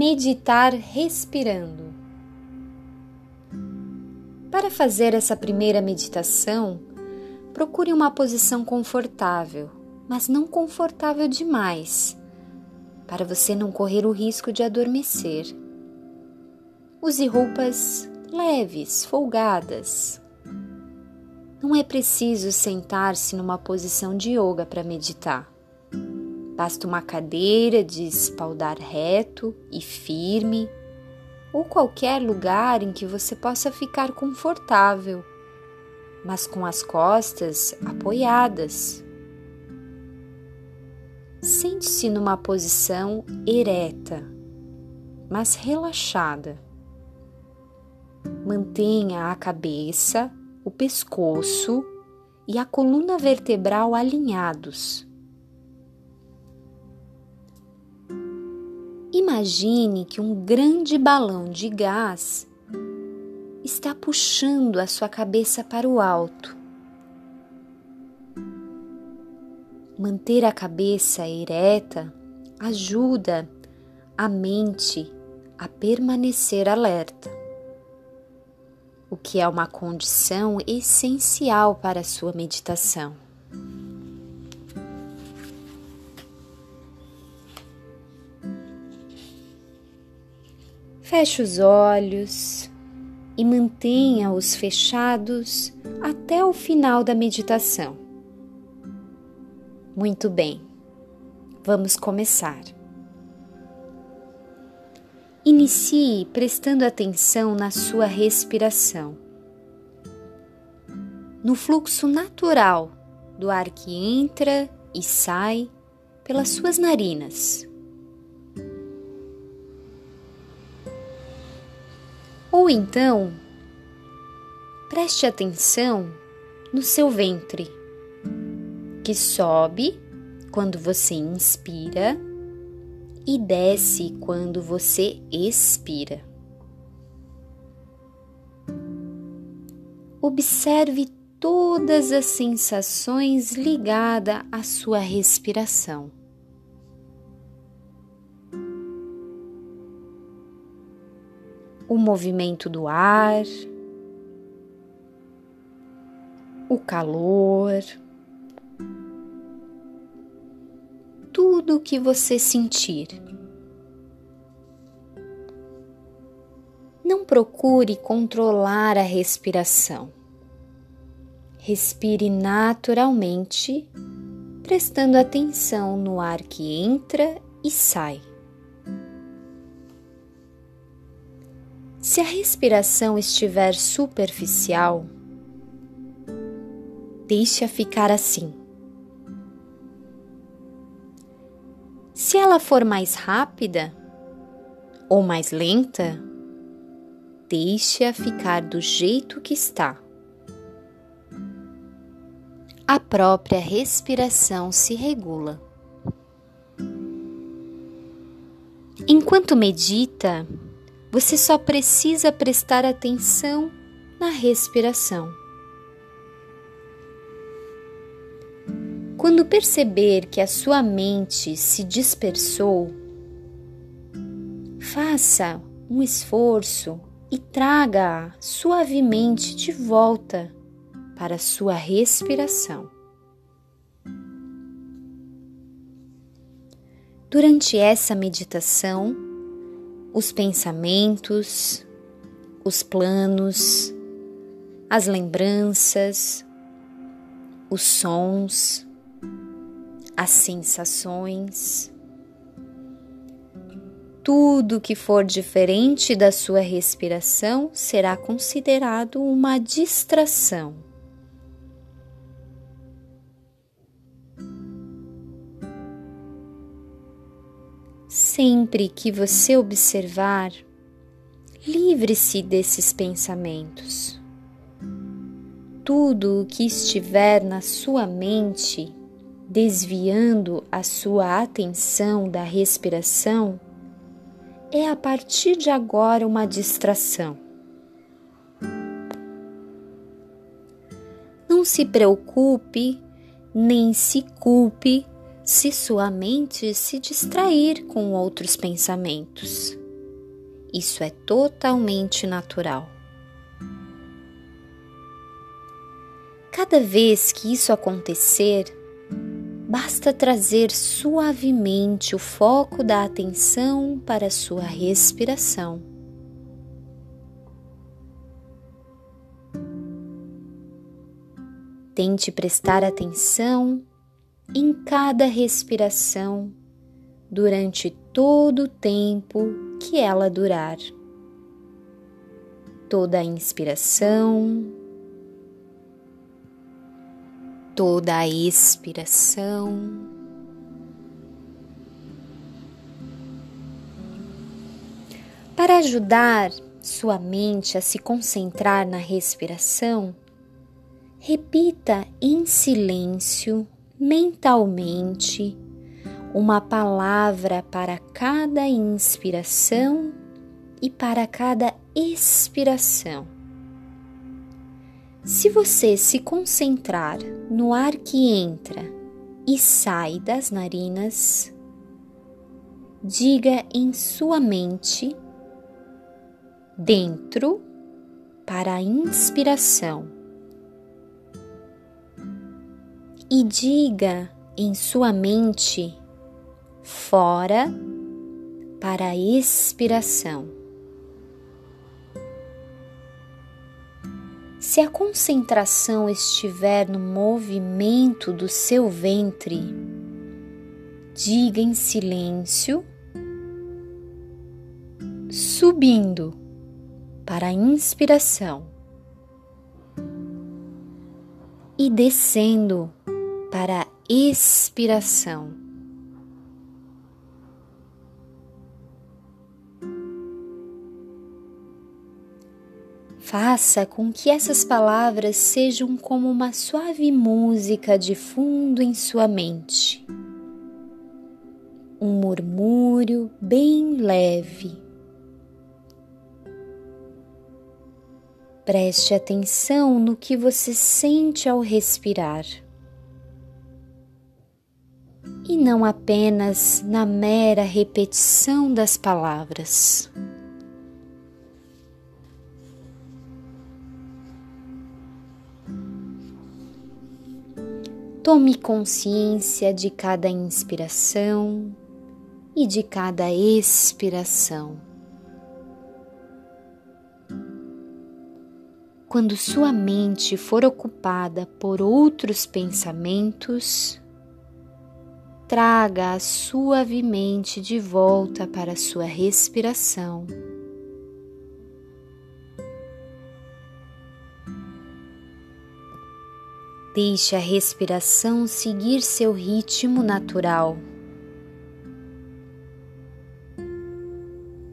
Meditar respirando. Para fazer essa primeira meditação, procure uma posição confortável, mas não confortável demais, para você não correr o risco de adormecer. Use roupas leves, folgadas. Não é preciso sentar-se numa posição de yoga para meditar. Basta uma cadeira de espaldar reto e firme, ou qualquer lugar em que você possa ficar confortável, mas com as costas apoiadas. Sente-se numa posição ereta, mas relaxada. Mantenha a cabeça o pescoço e a coluna vertebral alinhados. Imagine que um grande balão de gás está puxando a sua cabeça para o alto. Manter a cabeça ereta ajuda a mente a permanecer alerta o que é uma condição essencial para a sua meditação. Feche os olhos e mantenha-os fechados até o final da meditação. Muito bem, vamos começar. Inicie prestando atenção na sua respiração, no fluxo natural do ar que entra e sai pelas suas narinas. Ou então, preste atenção no seu ventre, que sobe quando você inspira e desce quando você expira. Observe todas as sensações ligadas à sua respiração. O movimento do ar, o calor, tudo o que você sentir. Não procure controlar a respiração. Respire naturalmente, prestando atenção no ar que entra e sai. Se a respiração estiver superficial, deixe-a ficar assim. Se ela for mais rápida ou mais lenta, deixe-a ficar do jeito que está. A própria respiração se regula. Enquanto medita, você só precisa prestar atenção na respiração. Quando perceber que a sua mente se dispersou, faça um esforço e traga-a suavemente de volta para a sua respiração. Durante essa meditação, os pensamentos, os planos, as lembranças, os sons, as sensações. Tudo que for diferente da sua respiração será considerado uma distração. Sempre que você observar, livre-se desses pensamentos. Tudo o que estiver na sua mente desviando a sua atenção da respiração, é a partir de agora uma distração. Não se preocupe nem se culpe se sua mente se distrair com outros pensamentos. Isso é totalmente natural. Cada vez que isso acontecer, basta trazer suavemente o foco da atenção para sua respiração. Tente prestar atenção em cada respiração durante todo o tempo que ela durar. Toda a inspiração, toda a expiração. Para ajudar sua mente a se concentrar na respiração, repita em silêncio, mentalmente, uma palavra para cada inspiração e para cada expiração. Se você se concentrar no ar que entra e sai das narinas, diga em sua mente, dentro, para a inspiração e diga em sua mente fora para a expiração. Se a concentração estiver no movimento do seu ventre, diga em silêncio, subindo para a inspiração e descendo para a expiração. Faça com que essas palavras sejam como uma suave música de fundo em sua mente. Um murmúrio bem leve. Preste atenção no que você sente ao respirar e não apenas na mera repetição das palavras. Tome consciência de cada inspiração e de cada expiração. Quando sua mente for ocupada por outros pensamentos, traga-a suavemente de volta para sua respiração. Deixe a respiração seguir seu ritmo natural.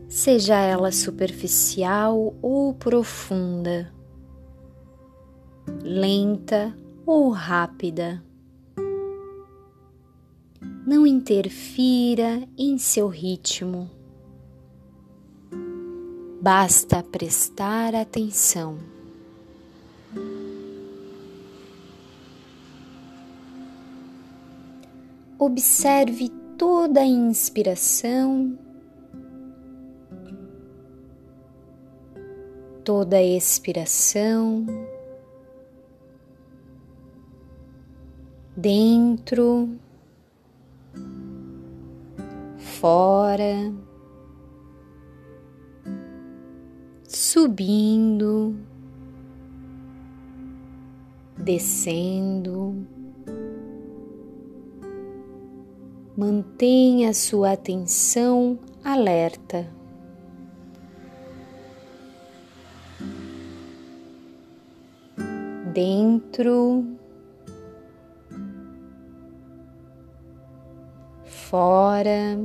Seja ela superficial ou profunda, lenta ou rápida não interfira em seu ritmo. Basta prestar atenção. Observe toda a inspiração, toda a expiração, dentro fora, subindo, descendo. Mantenha sua atenção alerta. Dentro, fora.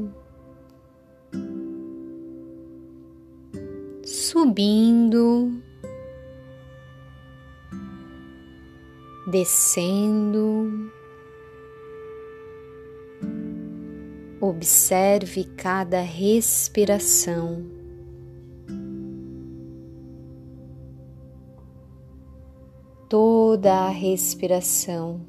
Subindo, descendo. Observe cada respiração. Toda a respiração.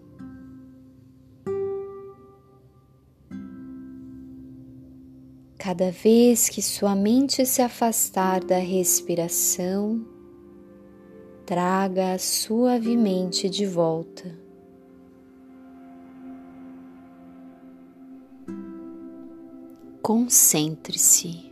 Cada vez que sua mente se afastar da respiração, traga suavemente de volta. Concentre-se.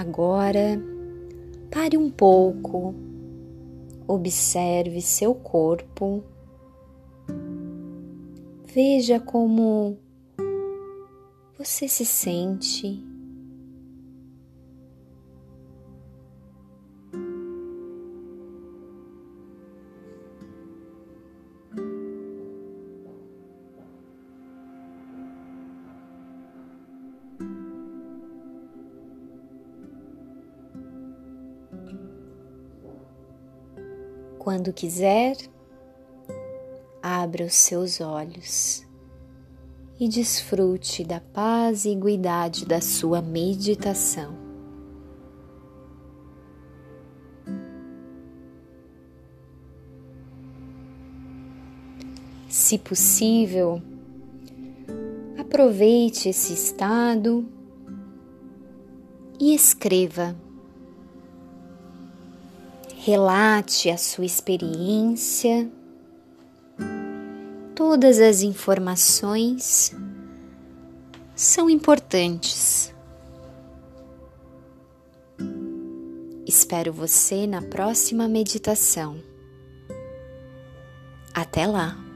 Agora, pare um pouco, observe seu corpo, veja como você se sente. Quando quiser, abra os seus olhos e desfrute da paz e iguidade da sua meditação. Se possível, aproveite esse estado e escreva relate a sua experiência, todas as informações são importantes. Espero você na próxima meditação. Até lá!